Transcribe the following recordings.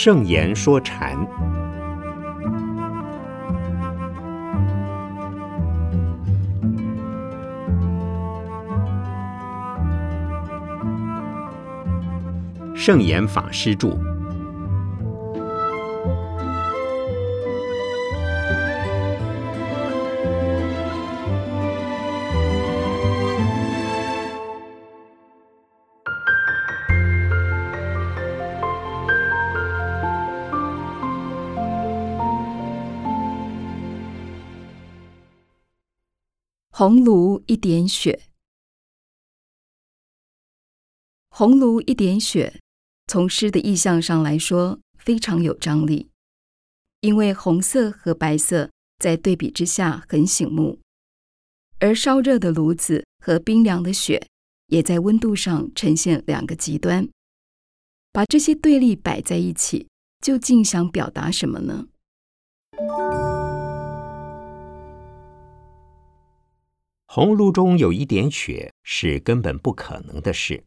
圣言说禅，圣严法师著。红炉一点雪，红炉一点雪，从诗的意象上来说非常有张力，因为红色和白色在对比之下很醒目，而烧热的炉子和冰凉的雪也在温度上呈现两个极端。把这些对立摆在一起，究竟想表达什么呢？红炉中有一点雪是根本不可能的事。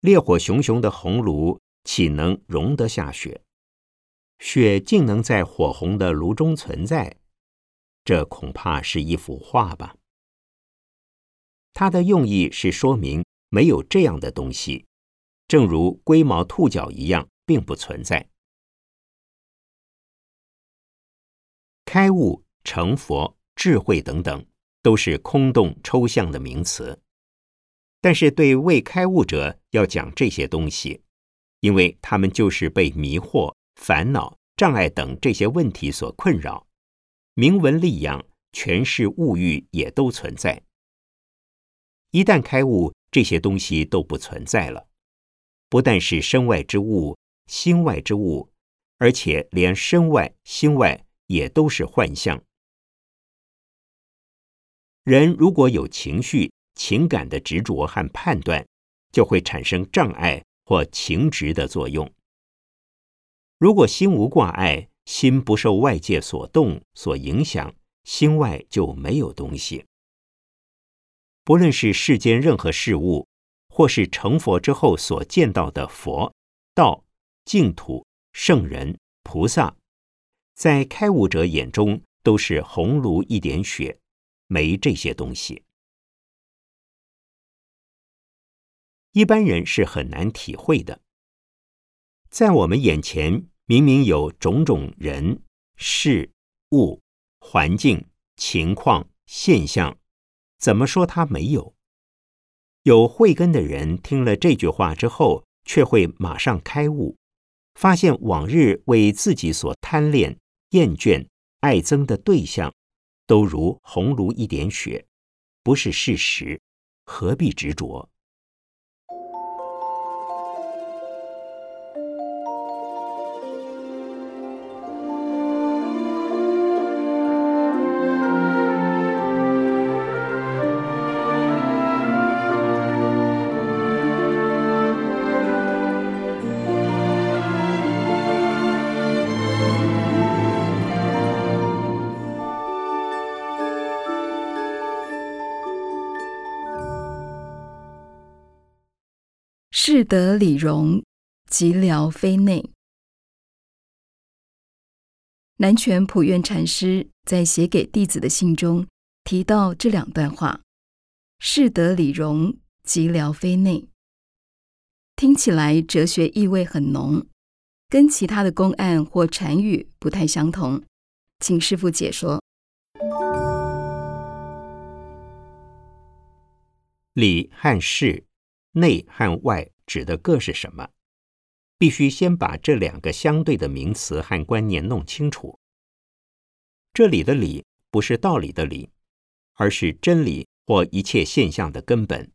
烈火熊熊的红炉岂能容得下雪？雪竟能在火红的炉中存在，这恐怕是一幅画吧？它的用意是说明没有这样的东西，正如龟毛兔角一样，并不存在。开悟、成佛、智慧等等。都是空洞抽象的名词，但是对未开悟者要讲这些东西，因为他们就是被迷惑、烦恼、障碍等这些问题所困扰，明文利养、权势物欲也都存在。一旦开悟，这些东西都不存在了，不但是身外之物、心外之物，而且连身外、心外也都是幻象。人如果有情绪、情感的执着和判断，就会产生障碍或情执的作用。如果心无挂碍，心不受外界所动、所影响，心外就没有东西。不论是世间任何事物，或是成佛之后所见到的佛、道、净土、圣人、菩萨，在开悟者眼中都是红炉一点雪。没这些东西，一般人是很难体会的。在我们眼前，明明有种种人、事、物、环境、情况、现象，怎么说他没有？有慧根的人听了这句话之后，却会马上开悟，发现往日为自己所贪恋、厌倦、爱憎的对象。都如红炉一点血，不是事实，何必执着？事得理容，寂寥非内。南泉普愿禅师在写给弟子的信中提到这两段话：“事得理容，寂寥非内。”听起来哲学意味很浓，跟其他的公案或禅语不太相同，请师父解说。理和事。内和外指的各是什么？必须先把这两个相对的名词和观念弄清楚。这里的理不是道理的理，而是真理或一切现象的根本。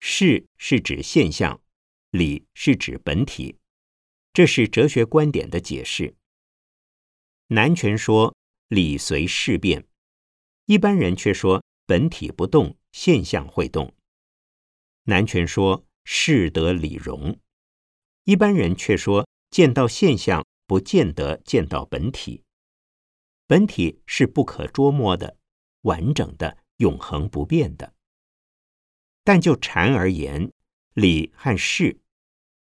事是指现象，理是指本体。这是哲学观点的解释。南拳说理随事变，一般人却说本体不动，现象会动。南拳说“事得理容”，一般人却说见到现象不见得见到本体，本体是不可捉摸的、完整的、永恒不变的。但就禅而言，理和事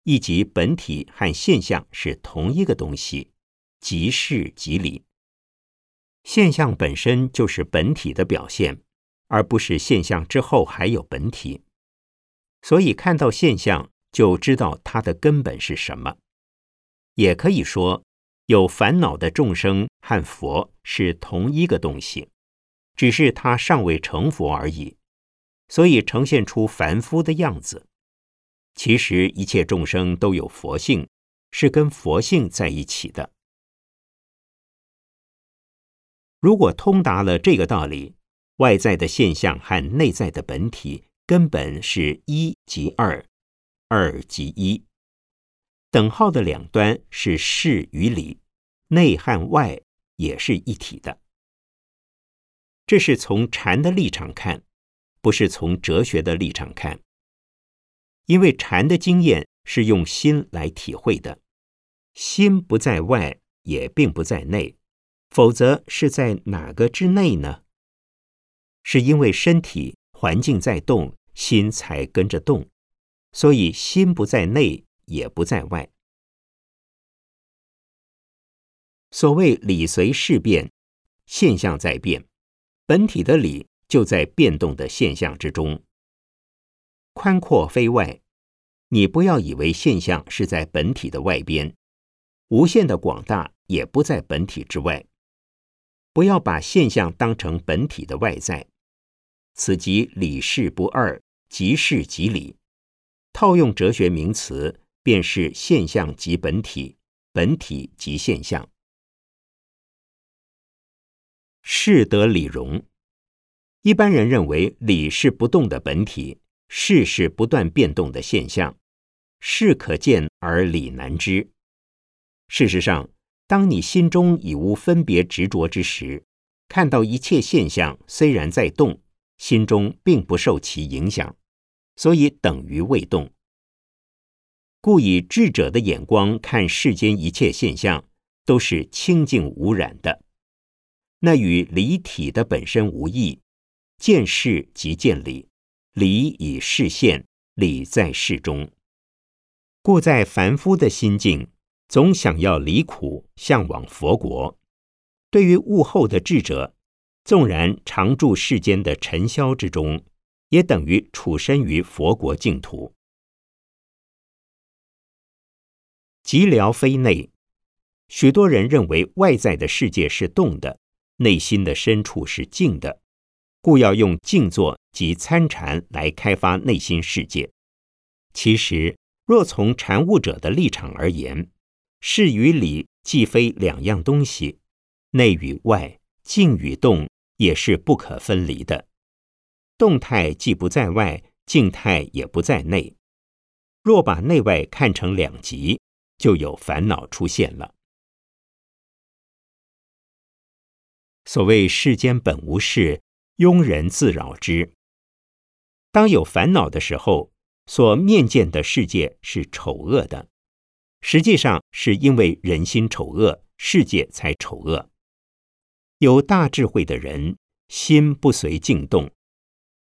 以及本体和现象是同一个东西，即事即理。现象本身就是本体的表现，而不是现象之后还有本体。所以看到现象，就知道它的根本是什么。也可以说，有烦恼的众生和佛是同一个东西，只是他尚未成佛而已，所以呈现出凡夫的样子。其实一切众生都有佛性，是跟佛性在一起的。如果通达了这个道理，外在的现象和内在的本体根本是一即二，二即一。等号的两端是事与理，内和外也是一体的。这是从禅的立场看，不是从哲学的立场看。因为禅的经验是用心来体会的，心不在外，也并不在内，否则是在哪个之内呢？是因为身体环境在动，心才跟着动，所以心不在内。也不在外。所谓理随事变，现象在变，本体的理就在变动的现象之中。宽阔非外，你不要以为现象是在本体的外边；无限的广大也不在本体之外。不要把现象当成本体的外在，此即理事不二，即事即理。套用哲学名词。便是现象即本体，本体即现象。事得理容，一般人认为理是不动的本体，事是不断变动的现象。事可见而理难知。事实上，当你心中已无分别执着之时，看到一切现象虽然在动，心中并不受其影响，所以等于未动。故以智者的眼光看世间一切现象，都是清净无染的，那与离体的本身无异。见事即见理，理以事现，理在事中。故在凡夫的心境，总想要离苦，向往佛国。对于悟后的智者，纵然常住世间的尘嚣之中，也等于处身于佛国净土。寂寥非内，许多人认为外在的世界是动的，内心的深处是静的，故要用静坐及参禅来开发内心世界。其实，若从禅悟者的立场而言，事与理既非两样东西，内与外、静与动也是不可分离的。动态既不在外，静态也不在内。若把内外看成两极，就有烦恼出现了。所谓世间本无事，庸人自扰之。当有烦恼的时候，所面见的世界是丑恶的，实际上是因为人心丑恶，世界才丑恶。有大智慧的人，心不随境动，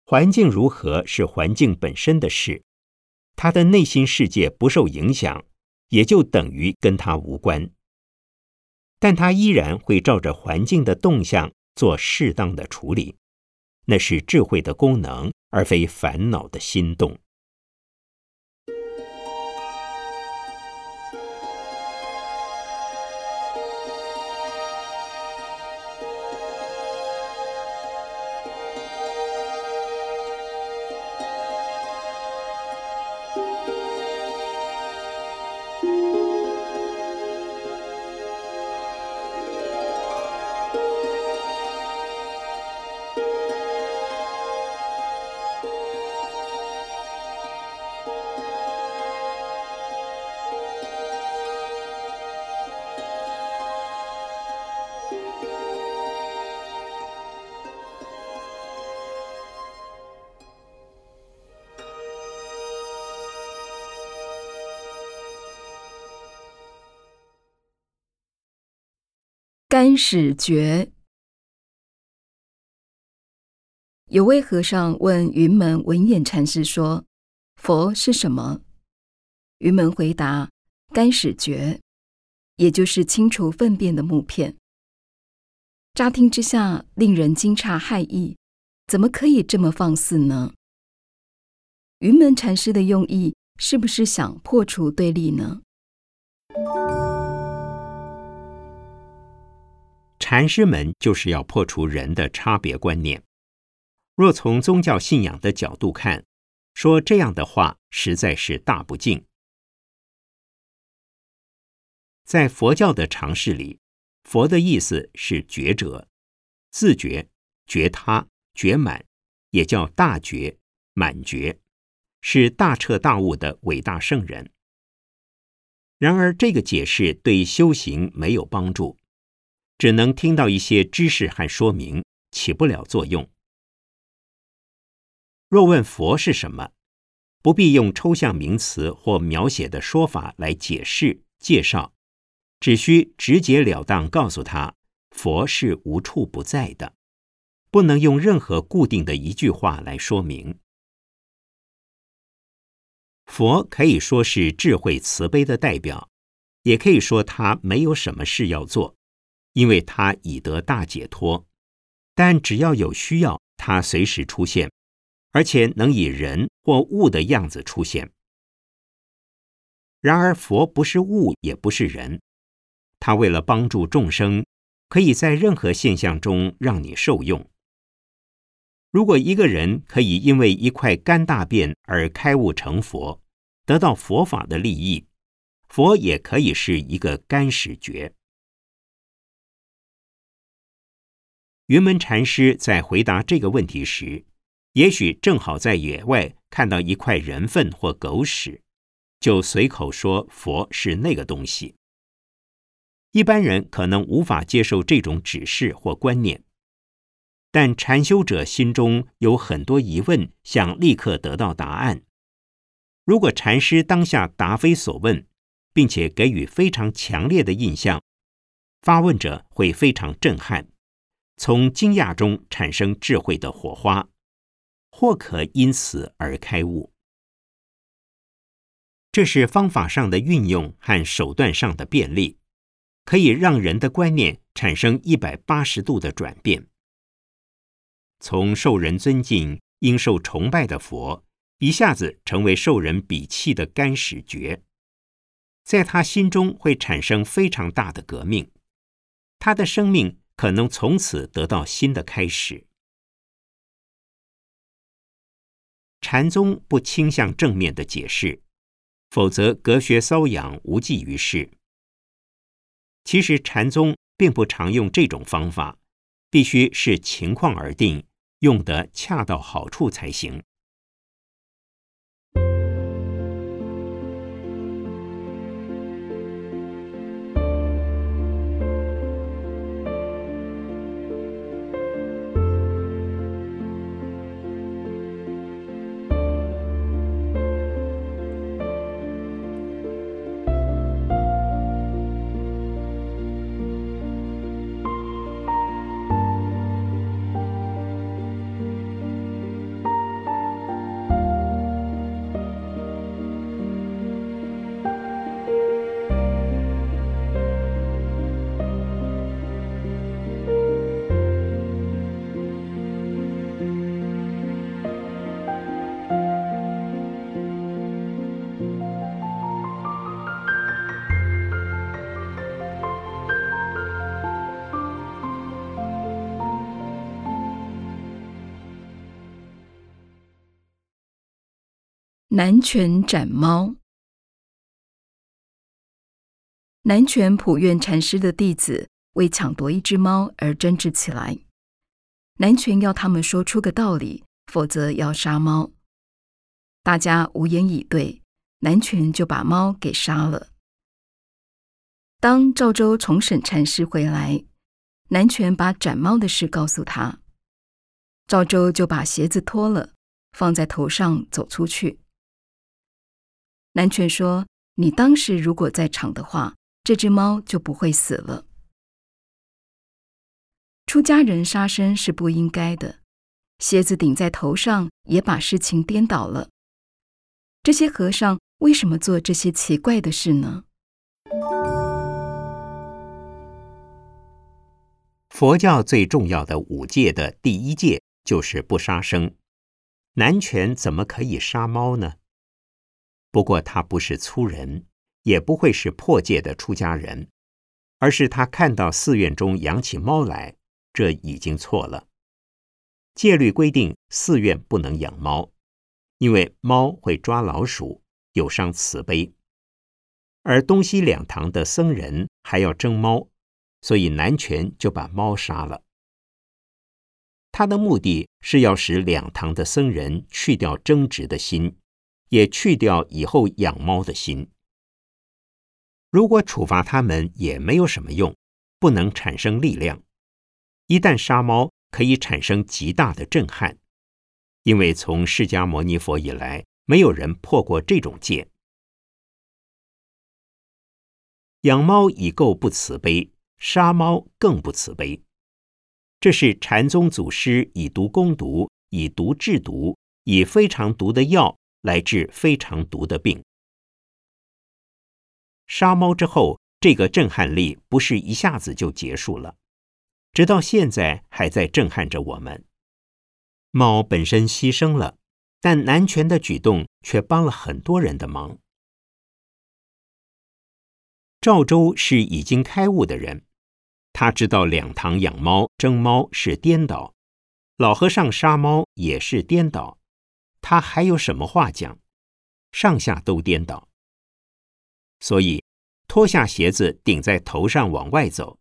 环境如何是环境本身的事，他的内心世界不受影响。也就等于跟他无关，但他依然会照着环境的动向做适当的处理，那是智慧的功能，而非烦恼的心动。干始觉。有位和尚问云门文偃禅师说：“佛是什么？”云门回答：“干屎诀，也就是清除粪便的木片。”乍听之下，令人惊诧骇异，怎么可以这么放肆呢？云门禅师的用意是不是想破除对立呢？禅师们就是要破除人的差别观念。若从宗教信仰的角度看，说这样的话实在是大不敬。在佛教的常识里，佛的意思是觉者，自觉、觉他、觉满，也叫大觉、满觉，是大彻大悟的伟大圣人。然而，这个解释对修行没有帮助，只能听到一些知识和说明，起不了作用。若问佛是什么，不必用抽象名词或描写的说法来解释介绍。只需直截了当告诉他，佛是无处不在的，不能用任何固定的一句话来说明。佛可以说是智慧慈悲的代表，也可以说他没有什么事要做，因为他已得大解脱。但只要有需要，他随时出现，而且能以人或物的样子出现。然而，佛不是物，也不是人。他为了帮助众生，可以在任何现象中让你受用。如果一个人可以因为一块干大便而开悟成佛，得到佛法的利益，佛也可以是一个干屎诀。云门禅师在回答这个问题时，也许正好在野外看到一块人粪或狗屎，就随口说佛是那个东西。一般人可能无法接受这种指示或观念，但禅修者心中有很多疑问，想立刻得到答案。如果禅师当下答非所问，并且给予非常强烈的印象，发问者会非常震撼，从惊讶中产生智慧的火花，或可因此而开悟。这是方法上的运用和手段上的便利。可以让人的观念产生一百八十度的转变，从受人尊敬、应受崇拜的佛，一下子成为受人鄙弃的干屎绝，在他心中会产生非常大的革命，他的生命可能从此得到新的开始。禅宗不倾向正面的解释，否则隔靴搔痒，无济于事。其实禅宗并不常用这种方法，必须是情况而定，用得恰到好处才行。南拳斩猫。南拳普愿禅师的弟子为抢夺一只猫而争执起来。南拳要他们说出个道理，否则要杀猫。大家无言以对，南拳就把猫给杀了。当赵州重审禅师回来，南拳把斩猫的事告诉他，赵州就把鞋子脱了，放在头上走出去。南拳说：“你当时如果在场的话，这只猫就不会死了。出家人杀生是不应该的，鞋子顶在头上也把事情颠倒了。这些和尚为什么做这些奇怪的事呢？佛教最重要的五戒的第一戒就是不杀生。南拳怎么可以杀猫呢？不过他不是粗人，也不会是破戒的出家人，而是他看到寺院中养起猫来，这已经错了。戒律规定寺院不能养猫，因为猫会抓老鼠，有伤慈悲。而东西两堂的僧人还要争猫。所以南拳就把猫杀了。他的目的是要使两堂的僧人去掉争执的心，也去掉以后养猫的心。如果处罚他们也没有什么用，不能产生力量。一旦杀猫，可以产生极大的震撼，因为从释迦牟尼佛以来，没有人破过这种戒。养猫已够不慈悲。杀猫更不慈悲，这是禅宗祖师以毒攻毒，以毒制毒，以非常毒的药来治非常毒的病。杀猫之后，这个震撼力不是一下子就结束了，直到现在还在震撼着我们。猫本身牺牲了，但南拳的举动却帮了很多人的忙。赵州是已经开悟的人。他知道两堂养猫争猫是颠倒，老和尚杀猫也是颠倒，他还有什么话讲？上下都颠倒，所以脱下鞋子顶在头上往外走，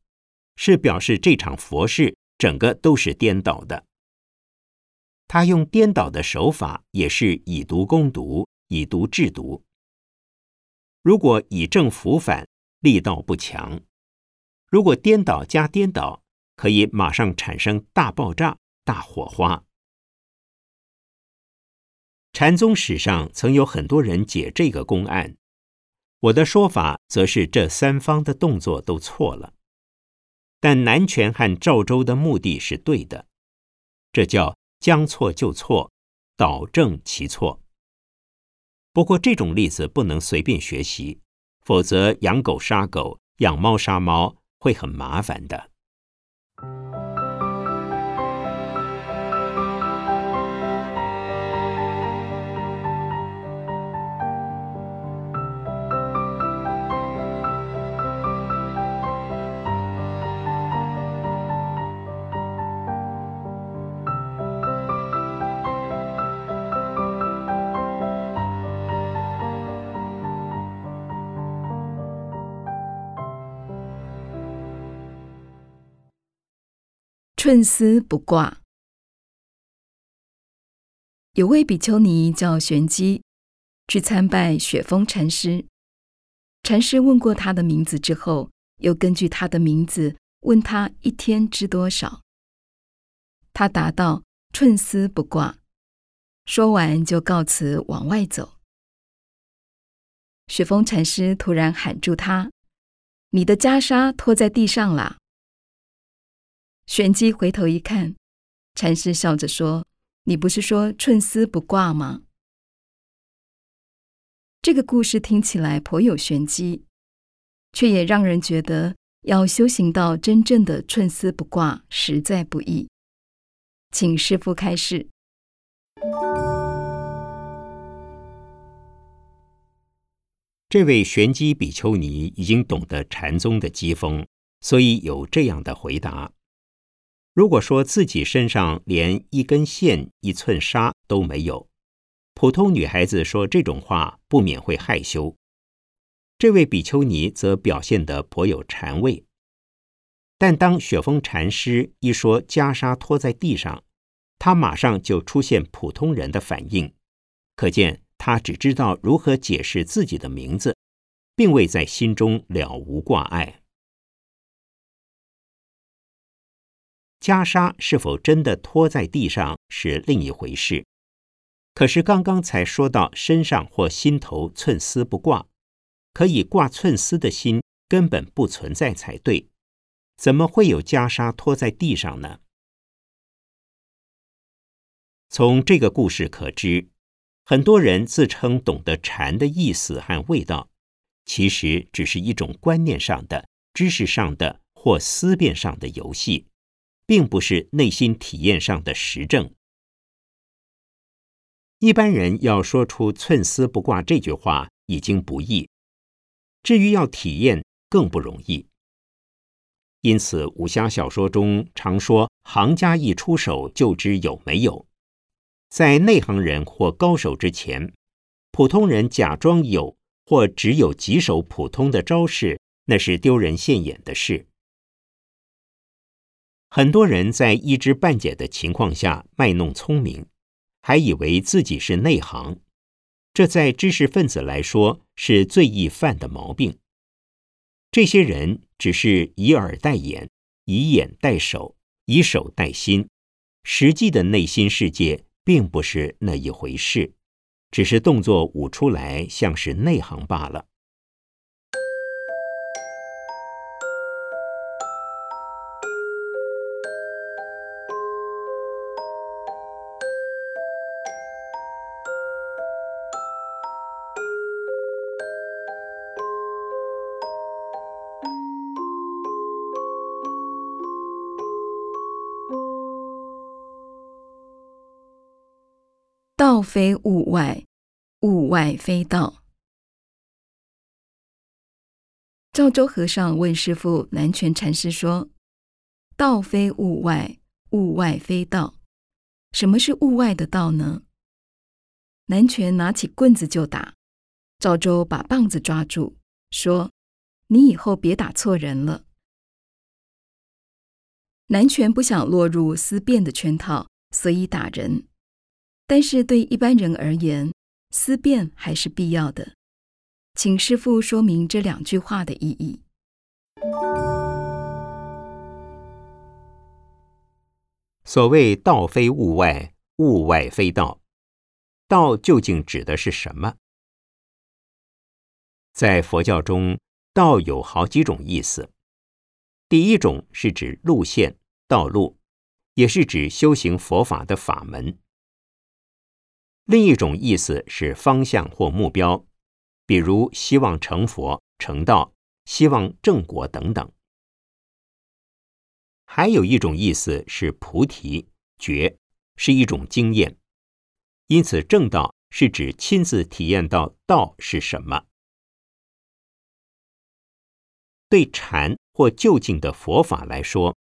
是表示这场佛事整个都是颠倒的。他用颠倒的手法，也是以毒攻毒，以毒制毒。如果以正服反，力道不强。如果颠倒加颠倒，可以马上产生大爆炸、大火花。禅宗史上曾有很多人解这个公案，我的说法则是这三方的动作都错了，但南拳和赵州的目的是对的，这叫将错就错，导正其错。不过这种例子不能随便学习，否则养狗杀狗，养猫杀猫。会很麻烦的。寸丝不挂。有位比丘尼叫玄机，去参拜雪峰禅师。禅师问过他的名字之后，又根据他的名字问他一天知多少。他答道：“寸丝不挂。”说完就告辞往外走。雪峰禅师突然喊住他：“你的袈裟拖在地上了。”玄机回头一看，禅师笑着说：“你不是说寸丝不挂吗？”这个故事听起来颇有玄机，却也让人觉得要修行到真正的寸丝不挂实在不易。请师父开示。这位玄机比丘尼已经懂得禅宗的机锋，所以有这样的回答。如果说自己身上连一根线、一寸纱都没有，普通女孩子说这种话不免会害羞。这位比丘尼则表现得颇有禅味。但当雪峰禅师一说袈裟拖在地上，他马上就出现普通人的反应，可见他只知道如何解释自己的名字，并未在心中了无挂碍。袈裟是否真的拖在地上是另一回事。可是刚刚才说到身上或心头寸丝不挂，可以挂寸丝的心根本不存在才对，怎么会有袈裟拖在地上呢？从这个故事可知，很多人自称懂得禅的意思和味道，其实只是一种观念上的、知识上的或思辨上的游戏，并不是内心体验上的实证。一般人要说出“寸丝不挂”这句话已经不易，至于要体验更不容易。因此，武侠小说中常说“行家一出手就知有没有”。在内行人或高手之前，普通人假装有或只有几手普通的招式，那是丢人现眼的事。很多人在一知半解的情况下卖弄聪明，还以为自己是内行，这在知识分子来说是最易犯的毛病。这些人只是以耳代眼，以眼代手，以手代心，实际的内心世界。并不是那一回事，只是动作舞出来像是内行罢了。非物外，物外非道。赵州和尚问师父南泉禅师说：“道非物外，物外非道，什么是物外的道呢？”南泉拿起棍子就打，赵州把棒子抓住，说：“你以后别打错人了。”南泉不想落入思辨的圈套，所以打人。但是对一般人而言，思辨还是必要的。请师父说明这两句话的意义。所谓“道非物外，物外非道”，道究竟指的是什么？在佛教中，道有好几种意思。第一种是指路线、道路，也是指修行佛法的法门。另一种意思是方向或目标，比如希望成佛、成道、希望正果等等。还有一种意思是菩提觉，是一种经验。因此，正道是指亲自体验到道是什么。对禅或就近的佛法来说，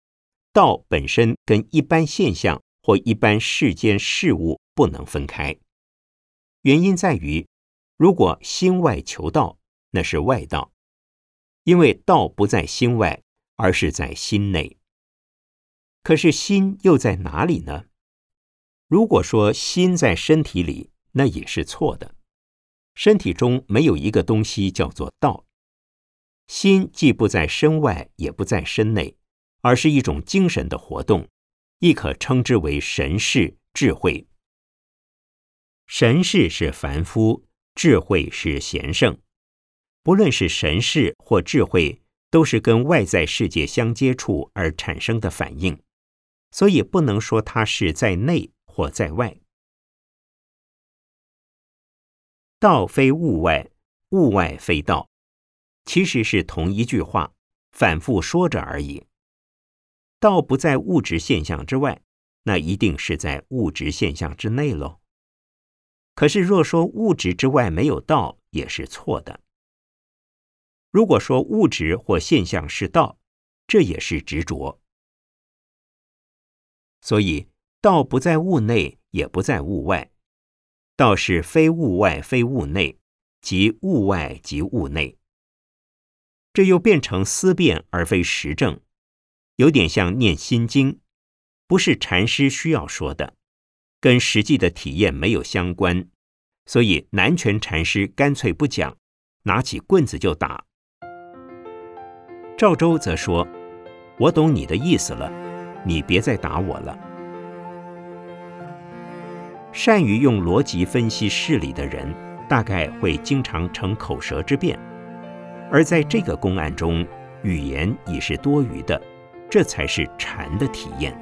道本身跟一般现象或一般世间事物不能分开。原因在于，如果心外求道，那是外道，因为道不在心外，而是在心内。可是心又在哪里呢？如果说心在身体里，那也是错的。身体中没有一个东西叫做道。心既不在身外，也不在身内，而是一种精神的活动，亦可称之为神识、智慧。神识是凡夫，智慧是贤圣。不论是神识或智慧，都是跟外在世界相接触而产生的反应，所以不能说它是在内或在外。道非物外，物外非道，其实是同一句话，反复说着而已。道不在物质现象之外，那一定是在物质现象之内喽。可是，若说物质之外没有道，也是错的。如果说物质或现象是道，这也是执着。所以，道不在物内，也不在物外。道是非物外，非物内，即物外即物内。这又变成思辨而非实证，有点像念心经，不是禅师需要说的。跟实际的体验没有相关，所以南拳禅师干脆不讲，拿起棍子就打。赵州则说：“我懂你的意思了，你别再打我了。”善于用逻辑分析事理的人，大概会经常成口舌之辩，而在这个公案中，语言已是多余的，这才是禅的体验。